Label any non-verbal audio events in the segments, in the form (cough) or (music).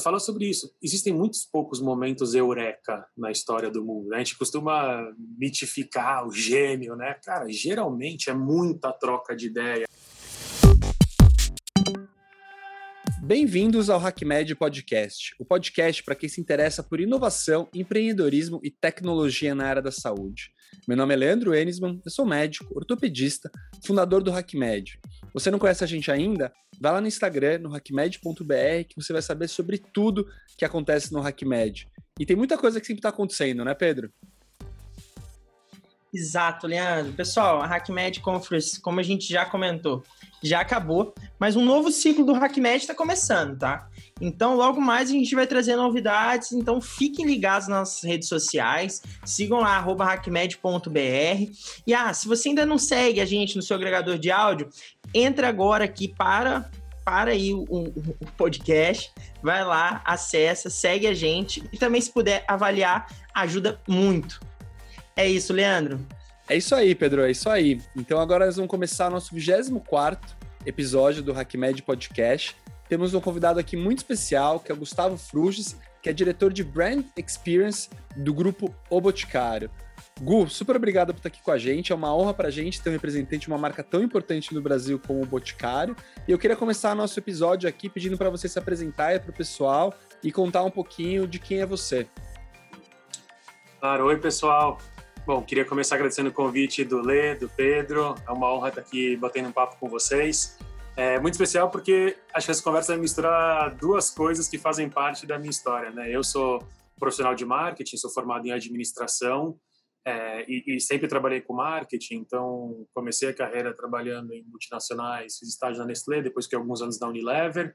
fala sobre isso. Existem muitos poucos momentos eureka na história do mundo. Né? A gente costuma mitificar o gênio, né? Cara, geralmente é muita troca de ideia. Bem-vindos ao HackMed Podcast, o podcast para quem se interessa por inovação, empreendedorismo e tecnologia na área da saúde. Meu nome é Leandro Enisman, eu sou médico, ortopedista, fundador do HackMed. Você não conhece a gente ainda? Vá lá no Instagram, no hackmed.br, que você vai saber sobre tudo que acontece no HackMed. E tem muita coisa que sempre está acontecendo, né, Pedro? Exato, Leandro. Pessoal, a HackMed Conference, como a gente já comentou, já acabou, mas um novo ciclo do HackMed está começando, tá? Então, logo mais a gente vai trazer novidades, então fiquem ligados nas redes sociais, sigam lá, hackmed.br. E ah, se você ainda não segue a gente no seu agregador de áudio, entra agora aqui para para aí o, o, o, podcast, vai lá, acessa, segue a gente e também se puder avaliar, ajuda muito. É isso, Leandro. É isso aí, Pedro, é isso aí. Então agora nós vamos começar nosso 24 episódio do HackMed Podcast. Temos um convidado aqui muito especial, que é o Gustavo Fruges, que é diretor de Brand Experience do grupo O Boticário. Gu, super obrigado por estar aqui com a gente. É uma honra para a gente ter um representante de uma marca tão importante no Brasil como o Boticário. E eu queria começar nosso episódio aqui pedindo para você se apresentar para o pessoal e contar um pouquinho de quem é você. Claro, oi pessoal. Bom, queria começar agradecendo o convite do Lê, do Pedro. É uma honra estar aqui batendo um papo com vocês. É muito especial porque acho que essa conversa vai misturar duas coisas que fazem parte da minha história. Né? Eu sou profissional de marketing, sou formado em administração é, e, e, sempre trabalhei com marketing. Então, comecei a carreira trabalhando em multinacionais, fiz estágio na Nestlé, depois fiquei alguns anos na Unilever.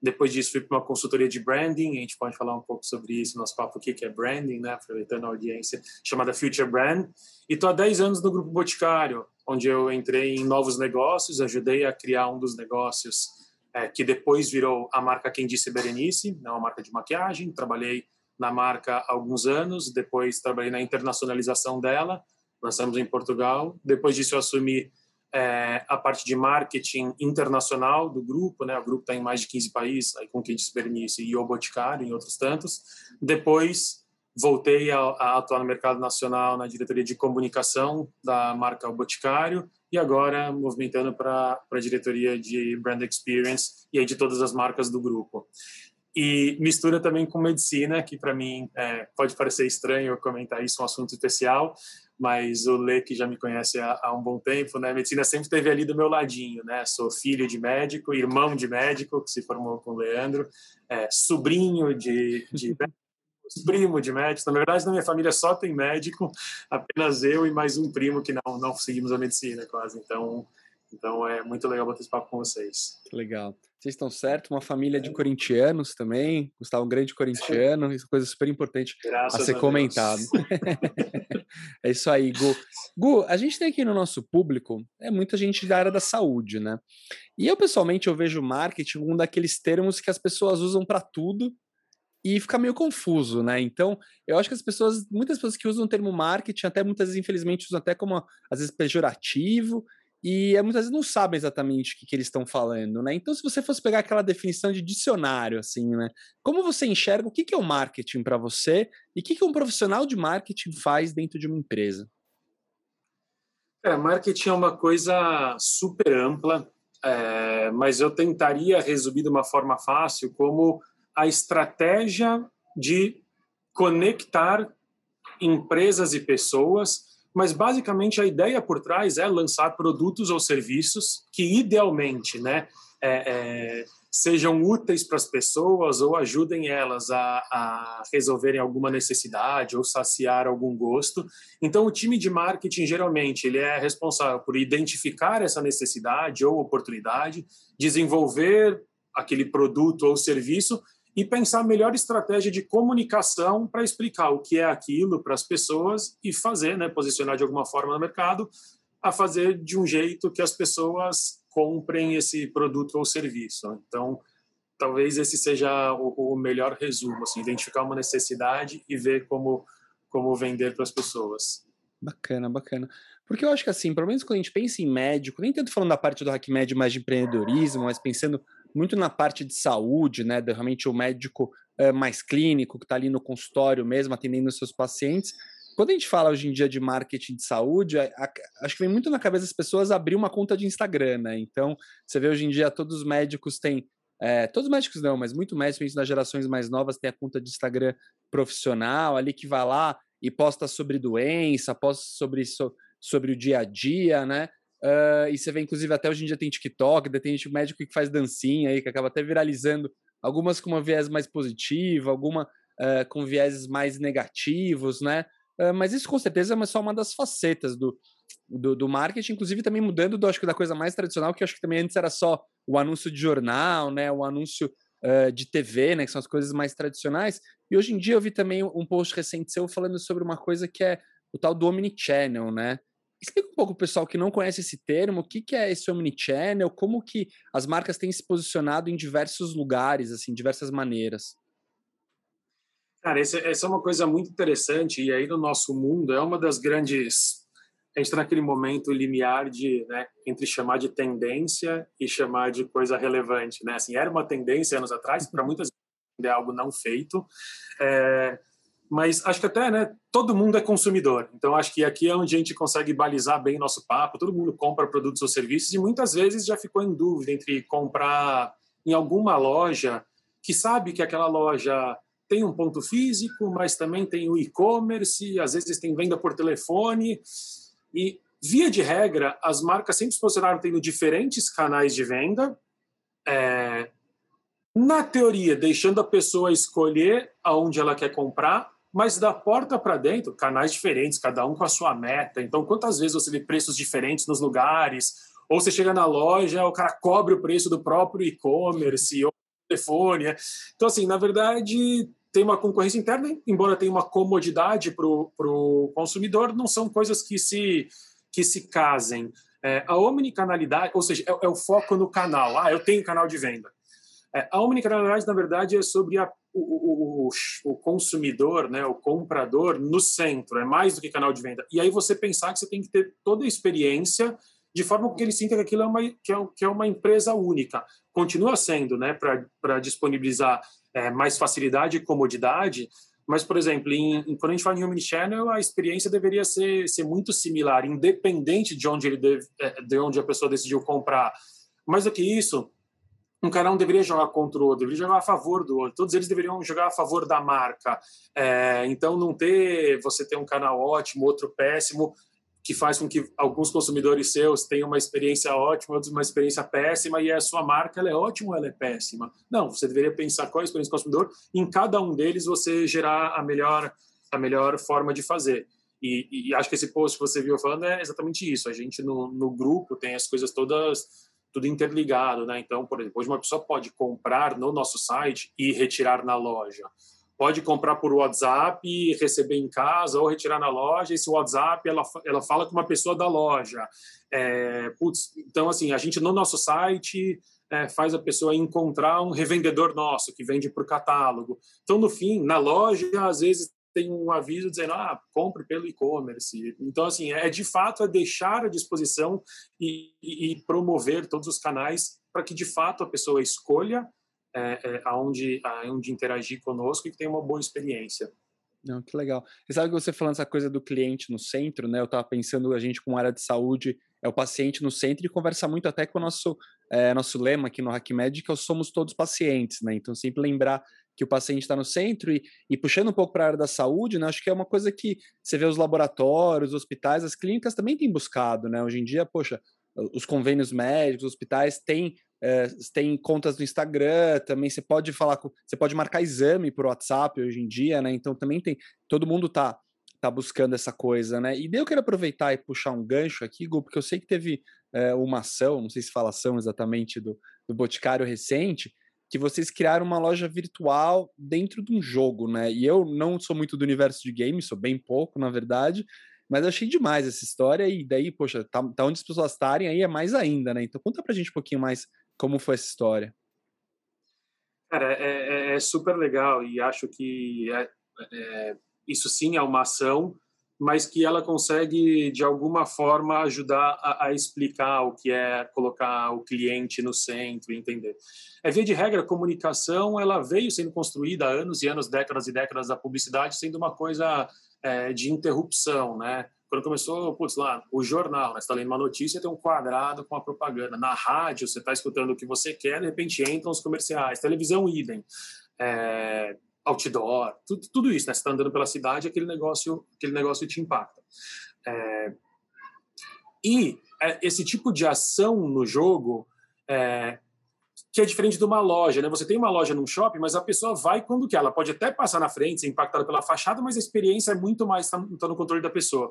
Depois disso, fui para uma consultoria de branding. A gente pode falar um pouco sobre isso no nosso papo aqui, que é branding, né? aproveitando a audiência, chamada Future Brand. E estou há 10 anos no Grupo Boticário, onde eu entrei em novos negócios, ajudei a criar um dos negócios é, que depois virou a marca Quem Disse Berenice, né? uma marca de maquiagem. Trabalhei na marca há alguns anos, depois trabalhei na internacionalização dela, lançamos em Portugal. Depois disso, eu assumi é, a parte de marketing internacional do grupo, né? O grupo está em mais de 15 países, aí com quem disse Bernice e o Boticário, em outros tantos. Depois voltei a, a, atuar no mercado nacional na diretoria de comunicação da marca O Boticário e agora movimentando para a diretoria de brand experience e aí de todas as marcas do grupo. E mistura também com medicina, que para mim é, pode parecer estranho comentar isso, um assunto especial, mas o Lê, que já me conhece há, há, um bom tempo, né? A medicina sempre esteve ali do meu ladinho, né? Sou filho de médico, irmão de médico, que se formou com o Leandro, é, sobrinho de, de primo de médico. Na verdade, na minha família só tem médico, (laughs) apenas eu e mais um primo que não, não seguimos a medicina quase. Então, então é muito legal bater esse papo com vocês. Legal. Vocês estão certos, uma família de corintianos também, Gustavo um grande corintiano, isso é coisa super importante Graças a ser a comentado. (laughs) é isso aí, Gu. Gu, a gente tem aqui no nosso público é muita gente da área da saúde, né? E eu pessoalmente eu vejo marketing um daqueles termos que as pessoas usam para tudo e fica meio confuso, né? Então, eu acho que as pessoas, muitas pessoas que usam o termo marketing, até muitas vezes, infelizmente, usam até como às vezes pejorativo e é, muitas vezes não sabem exatamente o que, que eles estão falando, né? Então, se você fosse pegar aquela definição de dicionário, assim, né? Como você enxerga o que, que é o marketing para você e o que, que um profissional de marketing faz dentro de uma empresa? É, marketing é uma coisa super ampla, é, mas eu tentaria resumir de uma forma fácil como a estratégia de conectar empresas e pessoas mas basicamente a ideia por trás é lançar produtos ou serviços que idealmente, né, é, é, sejam úteis para as pessoas ou ajudem elas a, a, resolverem alguma necessidade ou saciar algum gosto. Então, o time de marketing geralmente ele é responsável por identificar essa necessidade ou oportunidade, desenvolver aquele produto ou serviço e pensar a melhor estratégia de comunicação para explicar o que é aquilo para as pessoas e fazer, né, posicionar de alguma forma no mercado, a fazer de um jeito que as pessoas comprem esse produto ou serviço. Então, talvez esse seja o, o melhor resumo, assim, identificar uma necessidade e ver como como vender para as pessoas. Bacana, bacana. Porque eu acho que assim, pelo menos quando a gente pensa em médico, nem tanto falando da parte do HackMed mais de empreendedorismo, mas pensando muito na parte de saúde, né? Realmente o médico é, mais clínico, que está ali no consultório mesmo, atendendo os seus pacientes. Quando a gente fala hoje em dia de marketing de saúde, a, a, acho que vem muito na cabeça das pessoas abrir uma conta de Instagram, né? Então, você vê hoje em dia todos os médicos têm é, todos os médicos não, mas muito médicos nas gerações mais novas têm a conta de Instagram profissional ali que vai lá e posta sobre doença, posta sobre, so, sobre o dia a dia, né? Uh, e você vê, inclusive, até hoje em dia tem TikTok, tem gente médico que faz dancinha aí, que acaba até viralizando, algumas com uma viés mais positiva, alguma uh, com viéses mais negativos, né? Uh, mas isso com certeza é só uma das facetas do, do, do, marketing, inclusive também mudando do, acho que da coisa mais tradicional, que acho que também antes era só o anúncio de jornal, né? O anúncio de TV, né? Que são as coisas mais tradicionais. E hoje em dia eu vi também um post recente seu falando sobre uma coisa que é o tal do Omnichannel, né? Explica um pouco o pessoal que não conhece esse termo, o que, que é esse Omnichannel, como que as marcas têm se posicionado em diversos lugares, assim, diversas maneiras. Cara, essa, essa é uma coisa muito interessante e aí no nosso mundo é uma das grandes a gente está naquele momento limiar de né, entre chamar de tendência e chamar de coisa relevante, né? Assim, era uma tendência anos atrás para muitas é algo não feito, é, mas acho que até né, todo mundo é consumidor. Então acho que aqui é onde a gente consegue balizar bem nosso papo. Todo mundo compra produtos ou serviços e muitas vezes já ficou em dúvida entre comprar em alguma loja que sabe que aquela loja tem um ponto físico, mas também tem o e-commerce, às vezes tem venda por telefone e, via de regra, as marcas sempre se posicionaram tendo diferentes canais de venda. É, na teoria, deixando a pessoa escolher aonde ela quer comprar, mas da porta para dentro, canais diferentes, cada um com a sua meta. Então, quantas vezes você vê preços diferentes nos lugares? Ou você chega na loja, o cara cobre o preço do próprio e-commerce ou telefone. Então, assim, na verdade, tem uma concorrência interna, embora tenha uma comodidade para o consumidor, não são coisas que se, que se casem. É, a omnicanalidade, ou seja, é, é, o foco no canal. Ah, eu tenho canal de venda. É, a omnicanalidade, na verdade, é sobre a, o, o, o, consumidor, né, o comprador no centro, é mais do que canal de venda. E aí você pensar que você tem que ter toda a experiência de forma que ele sinta que aquilo é uma, que é, que é uma empresa única. Continua sendo, né, para disponibilizar é, mais facilidade e comodidade, mas, por exemplo, em, em, quando a gente fala em Omnichannel, a experiência deveria ser, ser muito similar, independente de onde, ele deve, é, de onde a pessoa decidiu comprar. Mais do que isso, um canal não deveria jogar contra o outro, deveria jogar a favor do outro. Todos eles deveriam jogar a favor da marca. É, então, não ter você ter um canal ótimo, outro péssimo, que faz com que alguns consumidores seus tenham uma experiência ótima, outros uma experiência péssima, e a sua marca ela é ótima ou ela é péssima? Não, você deveria pensar qual é a experiência do consumidor, e em cada um deles você gerar a melhor, a melhor forma de fazer. E, e acho que esse post que você viu falando é exatamente isso. A gente no, no grupo tem as coisas todas tudo interligado, né? Então, por exemplo, hoje uma pessoa pode comprar no nosso site e retirar na loja pode comprar por WhatsApp, receber em casa ou retirar na loja. Esse WhatsApp ela, ela fala com uma pessoa da loja. É, putz, então, assim, a gente no nosso site é, faz a pessoa encontrar um revendedor nosso que vende por catálogo. Então, no fim, na loja, às vezes tem um aviso dizendo, ah, compre pelo e-commerce. Então, assim, é de fato é deixar à disposição e, e, promover todos os canais para que de fato a pessoa escolha é, é, aonde, aonde interagir conosco e que tenha uma boa experiência. Não, que legal. Você sabe que você falando essa coisa do cliente no centro, né? Eu estava pensando, a gente com área de saúde, é o paciente no centro e conversa muito até com o nosso, é, nosso lema aqui no HackMed, que é somos todos pacientes, né? Então, sempre lembrar que o paciente está no centro e, e, puxando um pouco para a área da saúde, né? Acho que é uma coisa que você vê os laboratórios, os hospitais, as clínicas também têm buscado, né? Hoje em dia, poxa, os convênios médicos, os hospitais têm é, contas no Instagram, também você pode falar com, você pode marcar exame por WhatsApp hoje em dia, né? Então também tem, todo mundo tá tá buscando essa coisa, né? E daí eu quero aproveitar e puxar um gancho aqui, Gu, porque eu sei que teve é, uma ação, não sei se fala ação exatamente do, do Boticário recente, que vocês criaram uma loja virtual dentro de um jogo, né? E eu não sou muito do universo de games, sou bem pouco, na verdade, mas achei demais essa história e daí, poxa, tá, tá onde as pessoas estarem aí é mais ainda, né? Então conta pra gente um pouquinho mais como foi essa história? Cara, é, é, é super legal e acho que é, é, isso sim é uma ação, mas que ela consegue, de alguma forma, ajudar a, a, explicar o que é colocar o cliente no centro entender. É via de regra, a comunicação ela veio sendo construída há anos e anos, décadas e décadas da publicidade, sendo uma coisa é, de interrupção, né? Quando começou, putz, lá, o jornal, né? você está lendo uma notícia, tem um quadrado com a propaganda. Na rádio, você está escutando o que você quer, de repente entram os comerciais. Televisão, idem. É, outdoor, tudo, tudo isso, né? Você está andando pela cidade, aquele negócio, aquele negócio te impacta. É, e é, esse tipo de ação no jogo é, que é diferente de uma loja, né? Você tem uma loja num shopping, mas a pessoa vai quando quer. Ela pode até passar na frente, ser impactada pela fachada, mas a experiência é muito mais está tá no controle da pessoa.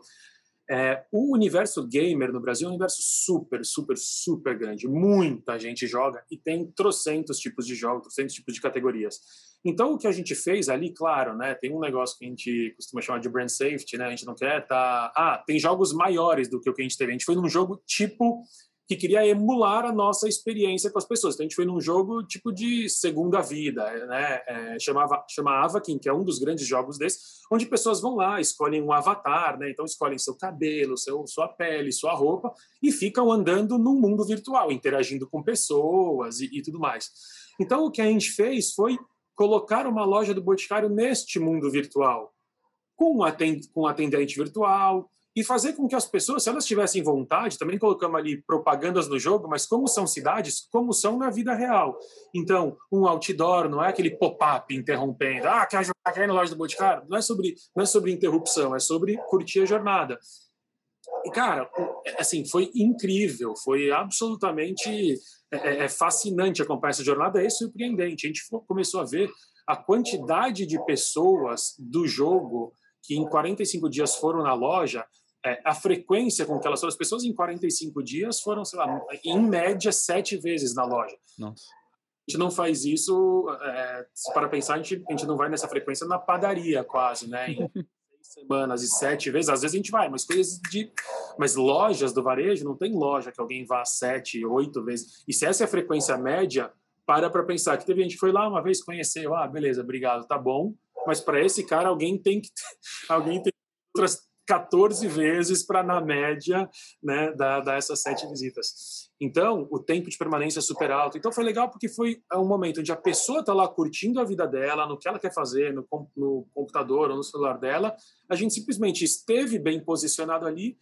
É, o universo gamer no Brasil é um universo super, super, super grande. Muita gente joga e tem trocentos tipos de jogos, trocentos tipos de categorias. Então, o que a gente fez ali, claro, né, tem um negócio que a gente costuma chamar de brand safety, né, a gente não quer tá... Ah, tem jogos maiores do que o que a gente teve. A gente foi num jogo tipo que queria emular a nossa experiência com as pessoas. Então, a gente foi num jogo tipo de segunda vida, né? É, chamava, chama Avakin, que é um dos grandes jogos desses, onde pessoas vão lá, escolhem um avatar, né? Então, escolhem seu cabelo, seu, sua pele, sua roupa, e ficam andando num mundo virtual, interagindo com pessoas e, e tudo mais. Então, o que a gente fez foi colocar uma loja do Boticário neste mundo virtual, com um atendente virtual, e fazer com que as pessoas, se elas tivessem vontade, também colocamos ali propagandas no jogo, mas como são cidades, como são na vida real. Então, um outdoor não é aquele pop-up interrompendo, ah, quer quer ir na loja do Boticário? Não é sobre, não é sobre interrupção, é sobre curtir a jornada. E, cara, assim, foi incrível, foi absolutamente é, é, é fascinante acompanhar essa jornada, é surpreendente. A gente começou a ver a quantidade de pessoas do jogo que em 45 dias foram na loja, é, a frequência com que elas foram, as pessoas em 45 dias foram, sei lá, em média, sete vezes na loja. Nossa. A gente não faz isso, é, para pensar, a gente, a gente não vai nessa frequência na padaria quase, né? Em (laughs) semanas e sete vezes, às vezes a gente vai, mas coisas de. Mas lojas do varejo, não tem loja que alguém vá sete, oito vezes. E se essa é a frequência média, para para pensar que teve gente que foi lá uma vez, conheceu, ah, beleza, obrigado, tá bom. Mas para esse cara, alguém tem que. (laughs) Alguém tem outras 14 vezes para, na média, né, dar, dar essas sete visitas. Então, o tempo de permanência é super alto. Então, foi legal porque foi um momento onde a pessoa está lá curtindo a vida dela, no que ela quer fazer, no, no computador ou no celular dela. A gente simplesmente esteve bem posicionado ali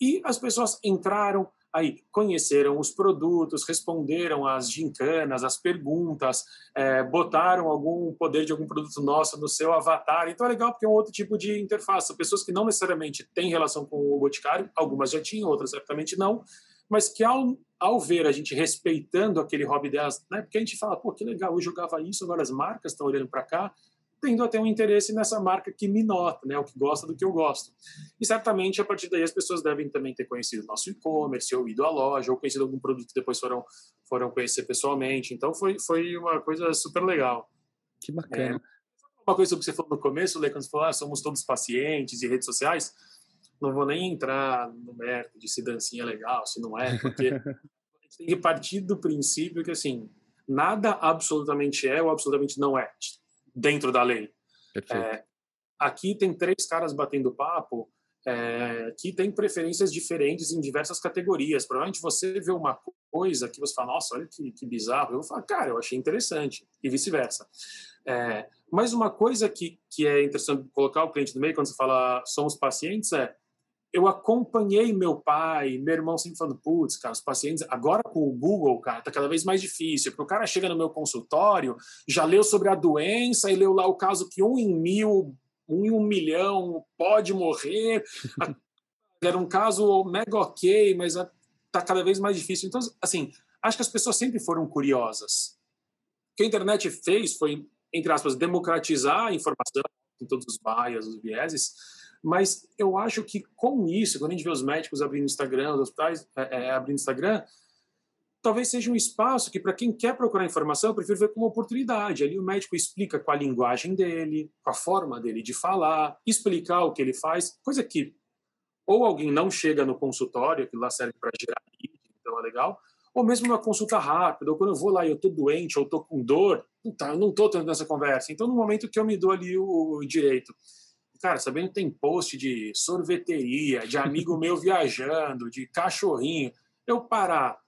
e as pessoas entraram, aí conheceram os produtos, responderam às gincanas, às perguntas, é, botaram algum poder de algum produto nosso no seu avatar. Então é legal porque é um outro tipo de interface. Pessoas que não necessariamente têm relação com o Boticário, algumas já tinham, outras certamente não, mas que ao, ao ver a gente respeitando aquele hobby delas, né, porque a gente fala, pô, que legal, eu jogava isso, agora as marcas estão olhando para cá, tendo a ter um interesse nessa marca que me nota, né, o que gosta do que eu gosto. E certamente a partir daí as pessoas devem também ter conhecido nosso e-commerce, ou ido à loja, ou conhecido algum produto que depois foram foram conhecer pessoalmente. Então foi foi uma coisa super legal. Que bacana. É, uma coisa sobre o que você falou no começo, Lê, quando você falou, ah, somos todos pacientes e redes sociais, não vou nem entrar no mérito de se dancinha é legal, se não é, porque (laughs) a gente tem que partir do princípio que assim, nada absolutamente é ou absolutamente não é dentro da lei. É, aqui tem três caras batendo papo é, que tem preferências diferentes em diversas categorias. Provavelmente você vê uma coisa que você fala, nossa, olha que, que bizarro. Eu falar, cara, eu achei interessante. E vice-versa. É, mas uma coisa que, que é interessante colocar o cliente no meio, quando você fala somos pacientes, é eu acompanhei meu pai, meu irmão sempre falando, putz, cara, os pacientes, agora com o Google, cara, tá cada vez mais difícil, porque o cara chega no meu consultório, já leu sobre a doença e leu lá o caso que um em mil, um em um milhão pode morrer. (laughs) Era um caso mega ok, mas tá cada vez mais difícil. Então, assim, acho que as pessoas sempre foram curiosas. O que a internet fez foi, entre aspas, democratizar a informação, em todos os bias, os vieses, mas eu acho que com isso, quando a gente vê os médicos abrindo Instagram, os hospitais é, é, abrindo Instagram, talvez seja um espaço que, para quem quer procurar informação, eu prefiro ver como oportunidade. Ali o médico explica com a linguagem dele, com a forma dele de falar, explicar o que ele faz, coisa que ou alguém não chega no consultório, que lá serve para gerar então é legal, ou mesmo uma consulta rápida, ou quando eu vou lá e eu estou doente, ou estou com dor, tá, eu não estou tendo essa conversa. Então, no momento que eu me dou ali o direito cara, sabendo que tem post de sorveteria, de amigo meu (laughs) viajando, de cachorrinho, eu parar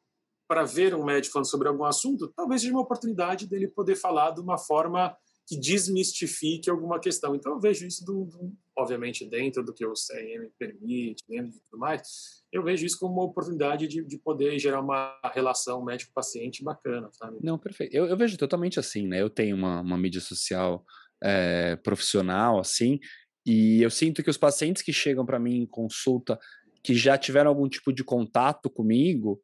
para ver um médico falando sobre algum assunto, talvez seja uma oportunidade dele poder falar de uma forma que desmistifique alguma questão. Então eu vejo isso, do, do, obviamente, dentro do que o CRM permite, dentro de tudo mais, eu vejo isso como uma oportunidade de, de poder gerar uma relação médico-paciente bacana. Sabe? Não, perfeito. Eu, eu, vejo totalmente assim, né? Eu tenho uma, uma mídia social é, profissional, assim, e eu sinto que os pacientes que chegam para mim em consulta, que já tiveram algum tipo de contato comigo,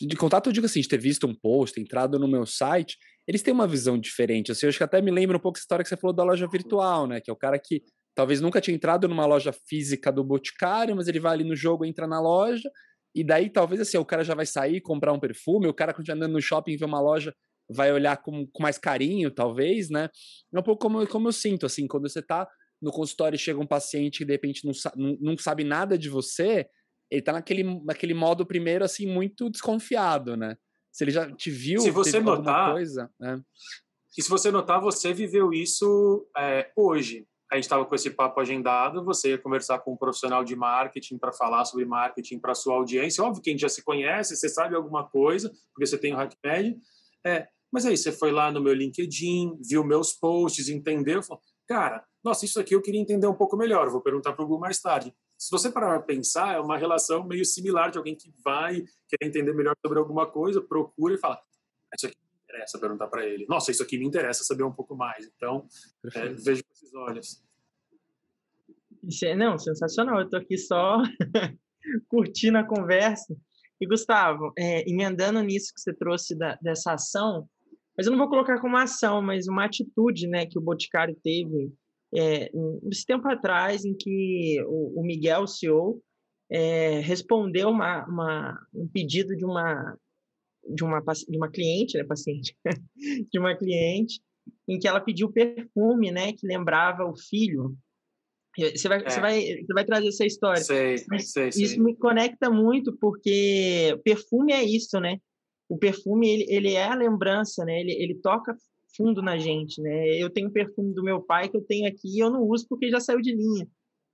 de contato, eu digo assim, de ter visto um post, entrado no meu site, eles têm uma visão diferente. Assim, eu acho que até me lembra um pouco essa história que você falou da loja virtual, né? Que é o cara que talvez nunca tinha entrado numa loja física do Boticário, mas ele vai ali no jogo, entra na loja, e daí talvez assim, o cara já vai sair comprar um perfume, o cara estiver andando no shopping vê uma loja, vai olhar com, com mais carinho, talvez, né? É um pouco como, como eu sinto, assim, quando você tá no consultório chega um paciente que de repente não, não, não sabe nada de você, ele tá naquele, naquele modo primeiro, assim, muito desconfiado, né? Se ele já te viu, se você notar, coisa, né? E se você notar, você viveu isso é, hoje. A gente estava com esse papo agendado, você ia conversar com um profissional de marketing para falar sobre marketing para sua audiência. Óbvio que a gente já se conhece, você sabe alguma coisa, porque você tem o HackMed. É, mas aí, você foi lá no meu LinkedIn, viu meus posts, entendeu? Falou, cara, nossa, isso aqui eu queria entender um pouco melhor, vou perguntar para o Google mais tarde se você parar para pensar, é uma relação meio similar de alguém que vai querer entender melhor sobre alguma coisa, procura e fala: Isso aqui me interessa perguntar para ele. Nossa, isso aqui me interessa saber um pouco mais. Então, é, vejo com esses olhos. Não, sensacional. Eu estou aqui só (laughs) curtindo a conversa. E, Gustavo, é, emendando nisso que você trouxe da, dessa ação, mas eu não vou colocar como ação, mas uma atitude né, que o Boticário teve é, esse tempo atrás em que o, o Miguel, o CEO, é, respondeu uma, uma, um pedido de uma de uma de uma cliente, né, paciente, (laughs) de uma cliente, em que ela pediu perfume, né, que lembrava o filho. Você vai, é. você vai, você vai trazer essa história. Sei, sei, isso sei. me conecta muito porque perfume é isso, né? O perfume ele, ele é a lembrança, né? Ele, ele toca fundo na gente, né? Eu tenho perfume do meu pai que eu tenho aqui e eu não uso porque já saiu de linha.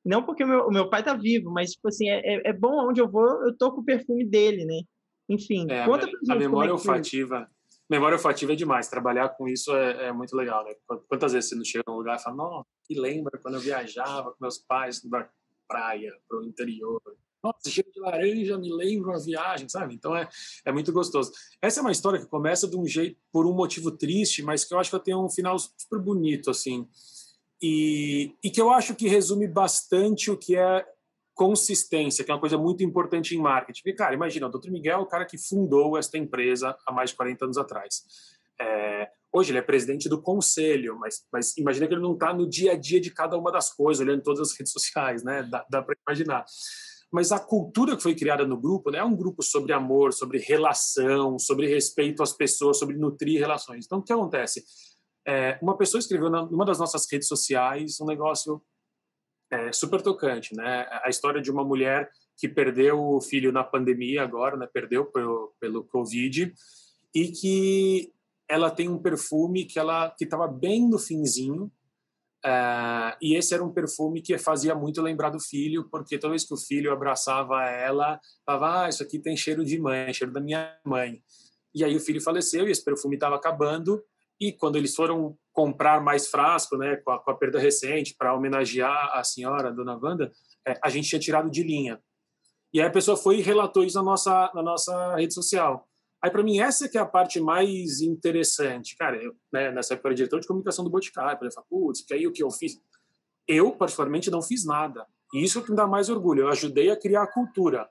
Não porque o meu, o meu pai tá vivo, mas, tipo assim, é, é, é bom onde eu vou, eu tô com o perfume dele, né? Enfim, é, conta pra gente. A memória é olfativa, memória olfativa é demais. Trabalhar com isso é, é, muito legal, né? Quantas vezes você não chega num lugar e fala, não, que lembra quando eu viajava com meus pais pra praia, pro interior, nossa, cheiro de laranja me lembra uma viagem, sabe? Então é, é muito gostoso. Essa é uma história que começa de um jeito, por um motivo triste, mas que eu acho que tem um final super bonito, assim. E, e que eu acho que resume bastante o que é consistência, que é uma coisa muito importante em marketing. Porque, cara, imagina, o Dr. Miguel é o cara que fundou esta empresa há mais de 40 anos atrás. É, hoje ele é presidente do conselho, mas, mas imagina que ele não está no dia a dia de cada uma das coisas, olhando todas as redes sociais, né? Dá, dá para imaginar mas a cultura que foi criada no grupo né, é um grupo sobre amor, sobre relação, sobre respeito às pessoas, sobre nutrir relações. Então, o que acontece? É, uma pessoa escreveu numa das nossas redes sociais um negócio é, super tocante, né? A história de uma mulher que perdeu o filho na pandemia agora, né? Perdeu pelo, pelo Covid e que ela tem um perfume que ela que estava bem no finzinho Uh, e esse era um perfume que fazia muito lembrar do filho, porque toda vez que o filho abraçava ela, falava: Ah, isso aqui tem cheiro de mãe, cheiro da minha mãe. E aí o filho faleceu e esse perfume estava acabando. E quando eles foram comprar mais frasco, né, com a, com a perda recente, para homenagear a senhora, a dona Wanda, é, a gente tinha tirado de linha. E aí a pessoa foi e relatou isso na nossa, na nossa rede social. Aí, para mim, essa que é a parte mais interessante. Cara, eu, né, nessa época, eu era diretor de comunicação do Boticário. Eu falei, putz, que aí o que eu fiz? Eu, particularmente, não fiz nada. E isso que me dá mais orgulho. Eu ajudei a criar a cultura.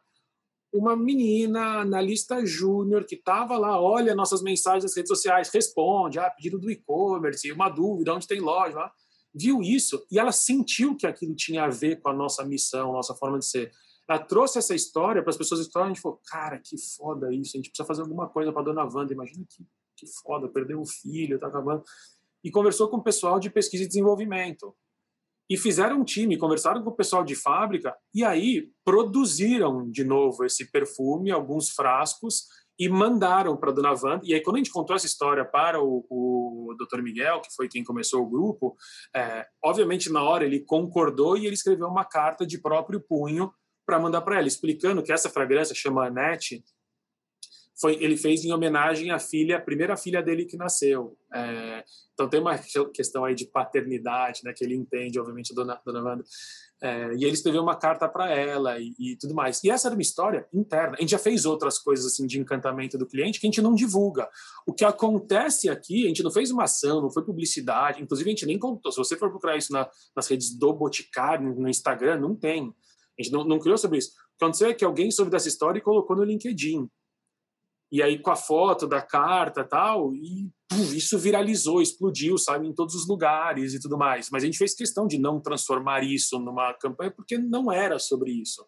Uma menina, analista júnior, que estava lá, olha nossas mensagens nas redes sociais, responde, ah, pedido do e-commerce, uma dúvida, onde tem loja, lá. viu isso e ela sentiu que aquilo tinha a ver com a nossa missão, nossa forma de ser. Ela trouxe essa história para as pessoas escutarem. A gente falou, cara, que foda isso. A gente precisa fazer alguma coisa para dona Wanda. Imagina que, que foda, perdeu um filho, tá acabando. E conversou com o pessoal de pesquisa e desenvolvimento. E fizeram um time, conversaram com o pessoal de fábrica e aí produziram de novo esse perfume, alguns frascos, e mandaram para dona Wanda. E aí, quando a gente contou essa história para o, o Dr. Miguel, que foi quem começou o grupo, é, obviamente, na hora ele concordou e ele escreveu uma carta de próprio punho para mandar para ela, explicando que essa fragrância chama Annette, foi, ele fez em homenagem à filha, primeira filha dele que nasceu. É, então tem uma questão aí de paternidade, né, que ele entende, obviamente, a dona, dona Wanda. É, e ele escreveu uma carta para ela e, e, tudo mais. E essa era uma história interna. A gente já fez outras coisas assim de encantamento do cliente que a gente não divulga. O que acontece aqui, a gente não fez uma ação, não foi publicidade. Inclusive, a gente nem contou. Se você for procurar isso na, nas redes do Boticário, no Instagram, não tem. A gente não, não criou sobre isso. O que aconteceu é que alguém soube dessa história e colocou no LinkedIn e aí com a foto da carta tal, e puf, isso viralizou, explodiu, sabe, em todos os lugares e tudo mais. Mas a gente fez questão de não transformar isso numa campanha, porque não era sobre isso.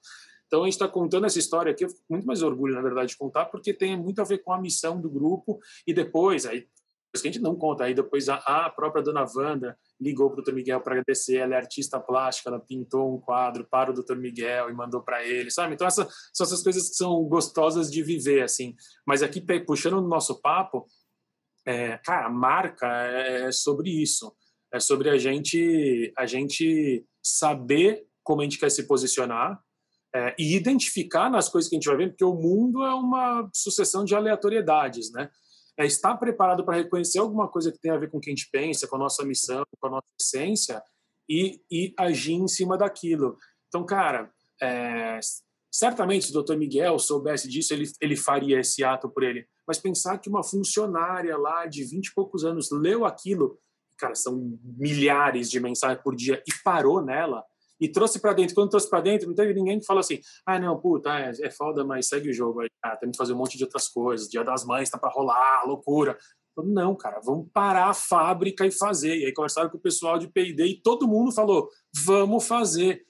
Então a gente está contando essa história aqui, eu fico muito mais orgulho, na verdade, de contar, porque tem muito a ver com a missão do grupo, e depois, aí que a gente não conta. Aí depois a, a própria dona Wanda ligou para o Dr. Miguel para agradecer. Ela é artista plástica, ela pintou um quadro para o Dr. Miguel e mandou para ele, sabe? Então essa, são essas coisas que são gostosas de viver, assim. Mas aqui, puxando no nosso papo, é, cara, a marca é, é sobre isso. É sobre a gente, a gente saber como a gente quer se posicionar, é, e identificar nas coisas que a gente vai ver, porque o mundo é uma sucessão de aleatoriedades, né? É estar preparado para reconhecer alguma coisa que tem a ver com o que a gente pensa, com a nossa missão, com a nossa essência e, e agir em cima daquilo. Então, cara, é, certamente se o doutor Miguel soubesse disso, ele, ele faria esse ato por ele. Mas pensar que uma funcionária lá de 20 e poucos anos leu aquilo, cara, são milhares de mensagens por dia e parou nela, e trouxe para dentro. Quando trouxe para dentro, não teve ninguém que falou assim: ah, não, puta, é, é foda, mas segue o jogo aí. Temos que fazer um monte de outras coisas. Dia das Mães tá para rolar, loucura. Não, cara, vamos parar a fábrica e fazer. E aí conversaram com o pessoal de P&D e todo mundo falou: vamos fazer.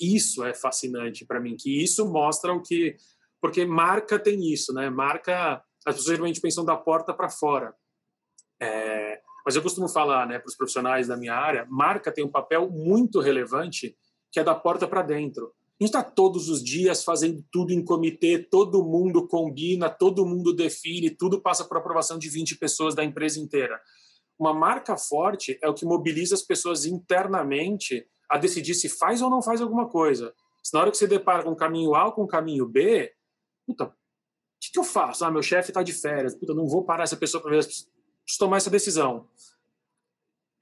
Isso é fascinante para mim, que isso mostra o que. Porque marca tem isso, né? Marca. As pessoas geralmente pensam da porta para fora. É, mas eu costumo falar né, para os profissionais da minha área: marca tem um papel muito relevante que é da porta para dentro. A gente está todos os dias fazendo tudo em comitê, todo mundo combina, todo mundo define, tudo passa por aprovação de 20 pessoas da empresa inteira. Uma marca forte é o que mobiliza as pessoas internamente a decidir se faz ou não faz alguma coisa. Se na hora que você depara com o caminho A ou com o caminho B, puta, o que, que eu faço? Ah, meu chefe está de férias, puta, não vou parar essa pessoa para ver, preciso tomar essa decisão.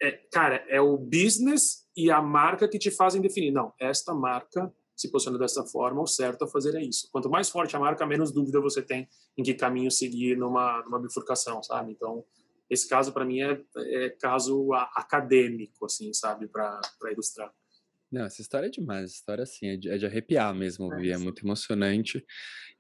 É, cara, é o business e a marca que te fazem definir. Não, esta marca se posiciona dessa forma, o certo a fazer é isso. Quanto mais forte a marca, menos dúvida você tem em que caminho seguir numa, numa bifurcação, sabe? Então, esse caso para mim é, é, caso acadêmico, assim, sabe, para ilustrar. Não, essa história é demais. Essa história, assim, é de, é de arrepiar mesmo, é, é muito emocionante.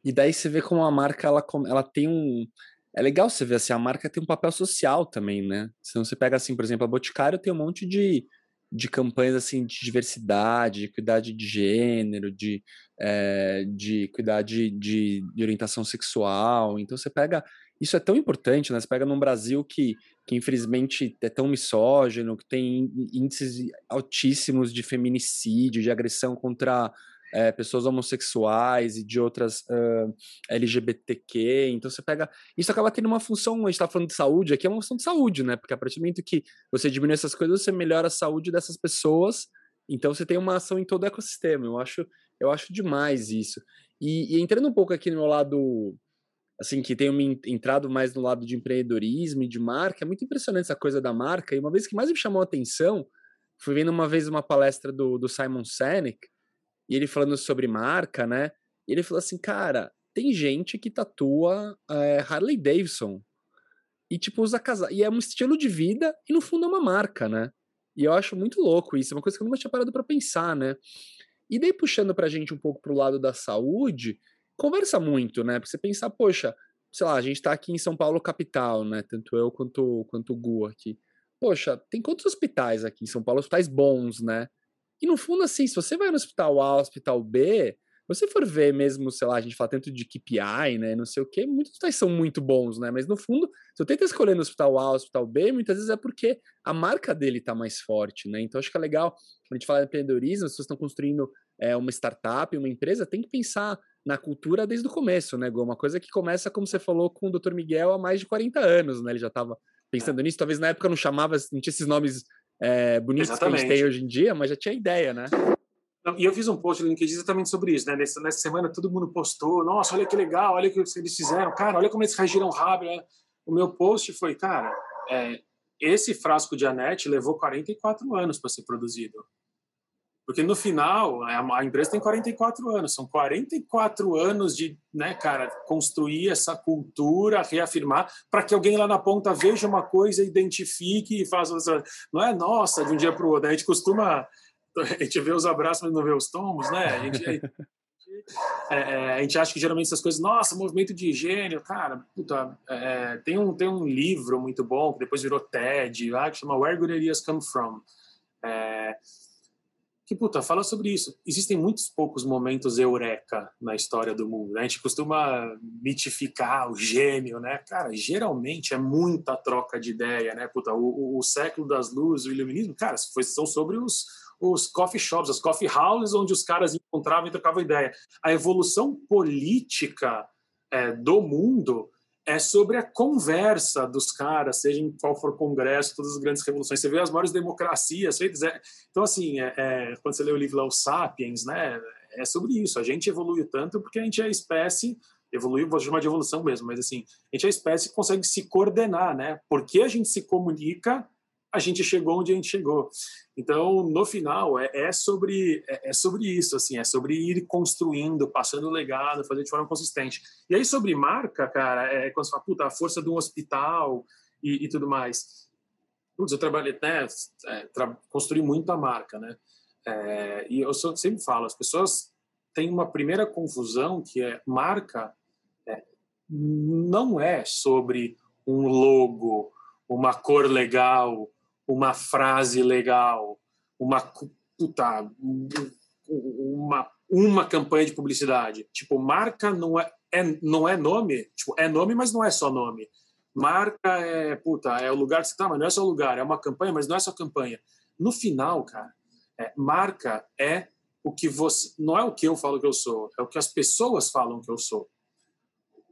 E daí você vê como a marca, ela, ela tem um... É legal você ver, assim, a marca tem um papel social também, né? Se você pega, assim, por exemplo, a Boticário tem um monte de de campanhas assim de diversidade, de cuidar de gênero, de, é, de cuidar de, de, de, orientação sexual. Então você pega. Isso é tão importante, né? Você pega num Brasil que, que infelizmente é tão misógino, que tem índices altíssimos de feminicídio, de agressão contra é, pessoas homossexuais e de outras uh, LGBTQ. Então você pega. Isso acaba tendo uma função, a gente está falando de saúde, aqui é uma função de saúde, né? Porque a partir do momento que você diminui essas coisas, você melhora a saúde dessas pessoas. Então você tem uma ação em todo o ecossistema. Eu acho, eu acho demais isso. E, e entrando um pouco aqui no meu lado assim, que tenho me entrado mais no lado de empreendedorismo e de marca, é muito impressionante essa coisa da marca. E uma vez que mais me chamou a atenção, fui vendo uma vez uma palestra do, do Simon Sinek, e ele falando sobre marca, né? E ele falou assim, cara, tem gente que tatua é, Harley Davidson e tipo usa casa e é um estilo de vida e no fundo é uma marca, né? E eu acho muito louco isso, é uma coisa que eu nunca tinha parado para pensar, né? E daí puxando pra gente um pouco pro lado da saúde, conversa muito, né? Porque você pensar, poxa, sei lá, a gente tá aqui em São Paulo capital, né? Tanto eu quanto, quanto o Gu aqui. Poxa, tem quantos hospitais aqui em São Paulo? Hospitais bons, né? E no fundo, assim, se você vai no hospital A, hospital B, você for ver mesmo, sei lá, a gente fala tanto de KPI, né, não sei o quê, muitos hospitais são muito bons, né, mas no fundo, se eu tento escolher no hospital A, hospital B, muitas vezes é porque a marca dele está mais forte, né, então acho que é legal, quando a gente fala de empreendedorismo, as pessoas estão construindo é, uma startup, uma empresa, tem que pensar na cultura desde o começo, né, Gô? Uma coisa que começa, como você falou, com o Dr. Miguel há mais de 40 anos, né? Ele já estava pensando nisso, talvez na época não chamava, não tinha esses nomes é, bonitos Exatamente. que a gente tem hoje em dia, mas já tinha ideia, né? Não, e eu fiz um post no LinkedIn exatamente sobre isso, né? Nessa, nessa, semana todo mundo postou, nossa, olha que legal, olha o que eles fizeram, cara, olha como eles reagiram rápido. Né? O meu post foi, cara, é, esse frasco de Anete levou 44 anos para ser produzido. Porque no final, a empresa tem 44 anos, são 44 anos de, né, cara, construir essa cultura, reafirmar, para que alguém lá na ponta veja uma coisa, identifique e faça. Não é nossa de um dia para o outro. A gente costuma. (laughs) A gente vê os abraços, mas não vê os tomos, né? A gente, (laughs) é, é, a gente acha que geralmente essas coisas, nossa, movimento de gênio, cara, puta, é, tem, um, tem um livro muito bom que depois virou TED, lá, que chama Where Good Ideas Come From. É, que, puta, fala sobre isso. Existem muitos poucos momentos eureka na história do mundo. Né? A gente costuma mitificar o gênio, né? Cara, geralmente é muita troca de ideia, né? Puta, o, o, o século das luzes, o iluminismo, cara, foi, são sobre os, os coffee shops, as coffee houses, onde os caras encontravam e trocavam ideia. A evolução política é, do mundo é sobre a conversa dos caras, seja em qual for o congresso, todas as grandes revoluções. Você vê as maiores democracias feitas. É... Então, assim, é, é, quando você lê o livro lá, o Sapiens, né, é sobre isso. A gente evoluiu tanto porque a gente é a espécie, evoluiu, vou chamar de evolução mesmo, mas assim, a gente é a espécie que consegue se coordenar, né? Porque a gente se comunica a gente chegou onde a gente chegou. Então, no final, é, é sobre é, é, sobre isso, assim, é sobre ir construindo, passando o legado, fazer de forma consistente. E aí, sobre marca, cara, é quando você fala, puta, a força de um hospital e, e tudo mais. Putz, eu trabalhei, né, é, tra construí muita marca, né? É, e eu sempre falo, as pessoas têm uma primeira confusão que é marca é, não é sobre um logo, uma cor legal, uma frase legal, uma puta, uma uma campanha de publicidade. Tipo, marca não é, é não é nome, tipo, é nome, mas não é só nome. Marca é, puta, é o lugar que você tá, mas não é só lugar, é uma campanha, mas não é só campanha. No final, cara, é, marca é o que você, não é o que eu falo que eu sou, é o que as pessoas falam que eu sou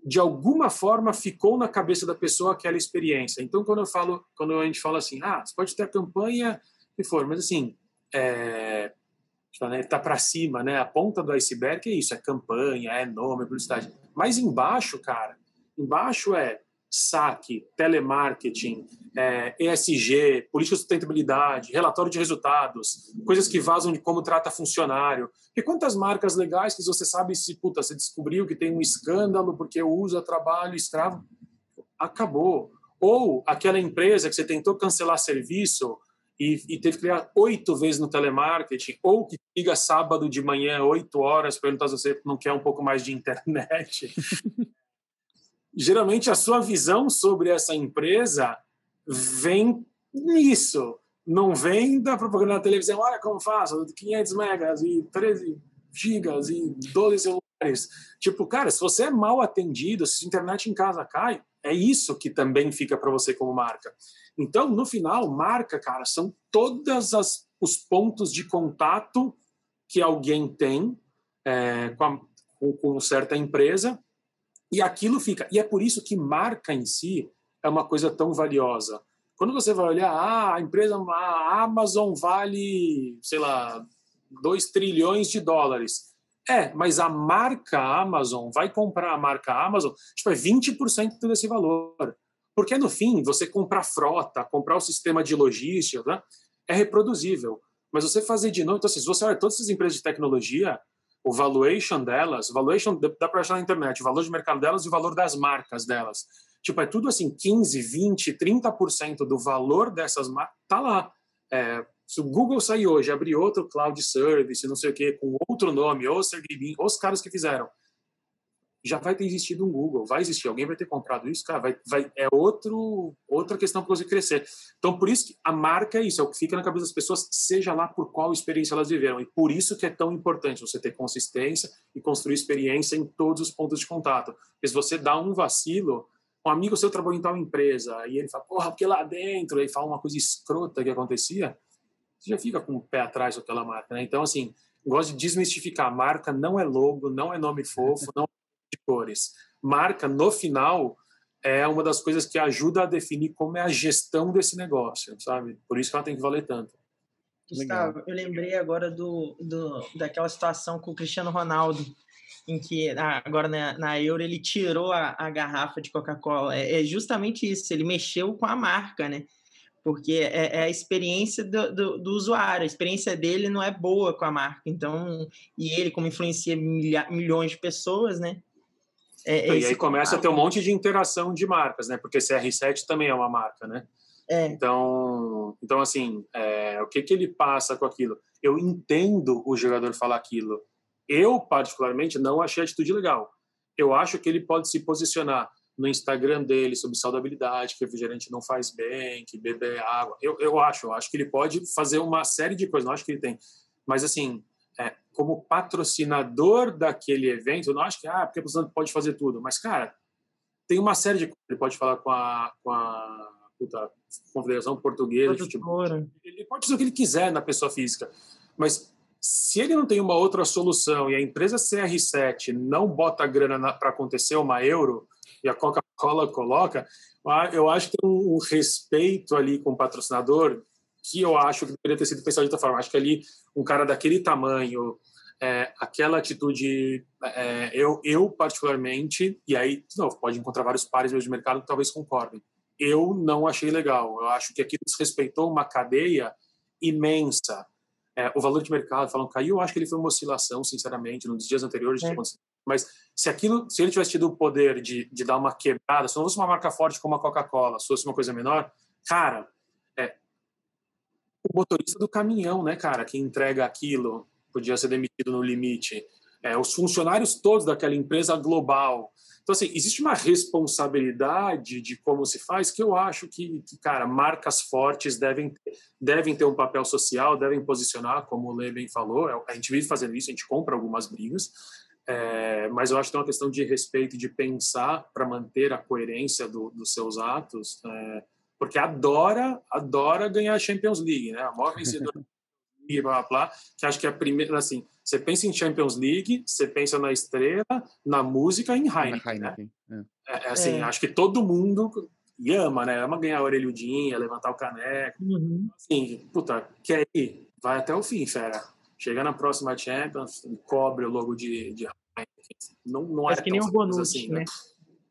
de alguma forma ficou na cabeça da pessoa aquela experiência. Então, quando eu falo, quando a gente fala assim, ah, você pode ter a campanha que for, mas assim, é, tá para cima, né? A ponta do iceberg é isso, é campanha, é nome, é publicidade. Mas embaixo, cara, embaixo é saque, telemarketing, é, ESG, política de sustentabilidade, relatório de resultados, coisas que vazam de como trata funcionário. E quantas marcas legais que você sabe se, puta, você descobriu que tem um escândalo porque usa trabalho escravo? Acabou. Ou aquela empresa que você tentou cancelar serviço e, e teve que criar oito vezes no telemarketing, ou que liga sábado de manhã, oito horas, perguntar se você não quer um pouco mais de internet. (laughs) geralmente a sua visão sobre essa empresa vem nisso, não vem da propaganda na televisão. Olha como faço, 500 megas e 13 gigas e 12 celulares. Tipo, cara, se você é mal atendido, se a internet em casa cai, é isso que também fica para você como marca. Então, no final, marca, cara, são todas as os pontos de contato que alguém tem é, com, a, com, com certa empresa e aquilo fica. E é por isso que marca em si é uma coisa tão valiosa. Quando você vai olhar, ah, a empresa, a Amazon vale, sei lá, 2 trilhões de dólares. É, mas a marca Amazon vai comprar a marca Amazon, tipo, é 20% desse valor. Porque no fim, você comprar frota, comprar o sistema de logística, né, é reproduzível. Mas você fazer de novo, então, assim, se você olha todas essas empresas de tecnologia, o valuation delas, valuation dá para achar na internet, o valor de mercado delas e o valor das marcas delas. Tipo, é tudo assim, 15, 20, 30% do valor dessas marcas tá lá. É, se o Google sair hoje, abrir outro cloud service, não sei o quê, com outro nome, ou Sergey os caras que fizeram, já vai ter existido um Google, vai existir, alguém vai ter comprado isso, cara, vai, vai, é outro, outra questão para você crescer. Então, por isso que a marca é isso, é o que fica na cabeça das pessoas, seja lá por qual experiência elas viveram. E por isso que é tão importante você ter consistência e construir experiência em todos os pontos de contato. Porque se você dá um vacilo, um amigo seu trabalhou em tal empresa, e ele fala, porra, porque lá dentro, ele fala uma coisa escrota que acontecia, você já fica com o pé atrás daquela marca, né? Então, assim, gosto de desmistificar. Marca não é logo, não é nome fofo, (laughs) não é de cores. Marca, no final, é uma das coisas que ajuda a definir como é a gestão desse negócio, sabe? Por isso que ela tem que valer tanto. Gustavo, eu lembrei agora do, do, daquela situação com o Cristiano Ronaldo, em que agora na, na Euro ele tirou a, a garrafa de Coca-Cola. É, é, justamente isso, ele mexeu com a marca, né? Porque é, é a experiência do, do, do, usuário, a experiência dele não é boa com a marca. Então, e ele, como influencia milha, milhões de pessoas, né? É, é e aí começa a ter um monte de interação de marcas, né? Porque CR7 também é uma marca, né? É. Então, então assim, é, o que que ele passa com aquilo? Eu entendo o jogador falar aquilo. Eu particularmente não achei a atitude legal. Eu acho que ele pode se posicionar no Instagram dele sobre saudabilidade, que refrigerante não faz bem, que beber água. Eu, eu acho, eu acho que ele pode fazer uma série de coisas. Não acho que ele tem, mas assim, é, como patrocinador daquele evento, não acho que, ah, porque o pode fazer tudo. Mas, cara, tem uma série de coisas. Ele pode falar com a, com a puta, Confederação Portuguesa de Futebol. Ele pode fazer o que ele quiser na pessoa física. Mas se ele não tem uma outra solução e a empresa CR7 não bota grana para acontecer uma euro e a Coca-Cola coloca, eu acho que tem um, respeito ali com o patrocinador que eu acho que deveria ter sido pensado de outra forma. Acho que ali um cara daquele tamanho, é, aquela atitude, é, eu, eu particularmente, e aí, de novo, pode encontrar vários pares meus de mercado que talvez concordem. Eu não achei legal. Eu acho que aquilo desrespeitou uma cadeia imensa. É, o valor de mercado, falam caiu, eu acho que ele foi uma oscilação, sinceramente, nos dias anteriores. É. Mas se aquilo, se ele tivesse tido o poder de, de dar uma quebrada, se não fosse uma marca forte como a Coca-Cola, se fosse uma coisa menor, cara, o motorista do caminhão, né, cara, que entrega aquilo, podia ser demitido no limite. É, os funcionários todos daquela empresa global. Então, assim, existe uma responsabilidade de como se faz que eu acho que, que cara, marcas fortes devem, devem ter um papel social, devem posicionar, como o Lê bem falou. É, a gente vive fazendo isso, a gente compra algumas brigas, é, mas eu acho que é uma questão de respeito de pensar para manter a coerência do, dos seus atos. É, porque adora, adora ganhar a Champions League, né? A maior vencedora e blá, blá, blá, que acho que é a primeira, assim, você pensa em Champions League, você pensa na estrela, na música e em Heineken, né? Heineken né? É. É, assim, é. acho que todo mundo e ama, né? Ama ganhar a orelhudinha, levantar o caneco. Uhum. Assim, puta, quer ir? Vai até o fim, fera. Chega na próxima Champions, cobre o logo de, de Heineken. Não, não é, é que nem o Bonucci, assim, né? né?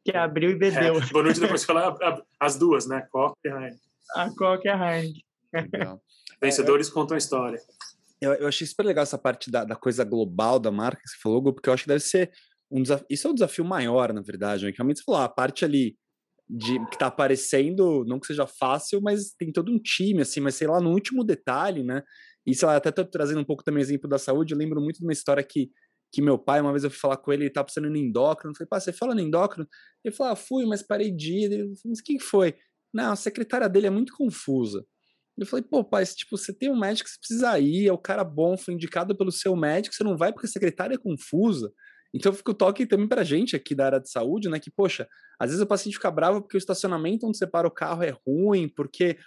Que abriu e bebeu. É, Bonucci depois fala as duas, né? Coca e Heineken. A Coca e a Heineken. (laughs) Vencedores é, contam a história. Eu, eu, achei super legal essa parte da, da, coisa global da marca que você falou, porque eu acho que deve ser um desafio. Isso é um desafio maior, na verdade. Né? Realmente você falou, a parte ali de, que tá aparecendo, não que seja fácil, mas tem todo um time, assim, mas sei lá, no último detalhe, né? E sei lá, até tô trazendo um pouco também exemplo da saúde, eu lembro muito de uma história que que meu pai, uma vez eu fui falar com ele, ele tá precisando no endócrino. Eu falei, pá, você fala no endócrino? Ele falou, ah, fui, mas parei de ir. Ele falou, mas quem foi? Não, a secretária dele é muito confusa. Eu falei, pô, pai, tipo, você tem um médico que você precisa ir, é o cara bom, foi indicado pelo seu médico, você não vai porque a secretária é confusa. Então fica o toque também pra gente aqui da área de saúde, né? Que, poxa, às vezes o paciente fica bravo porque o estacionamento onde você para o carro é ruim, porque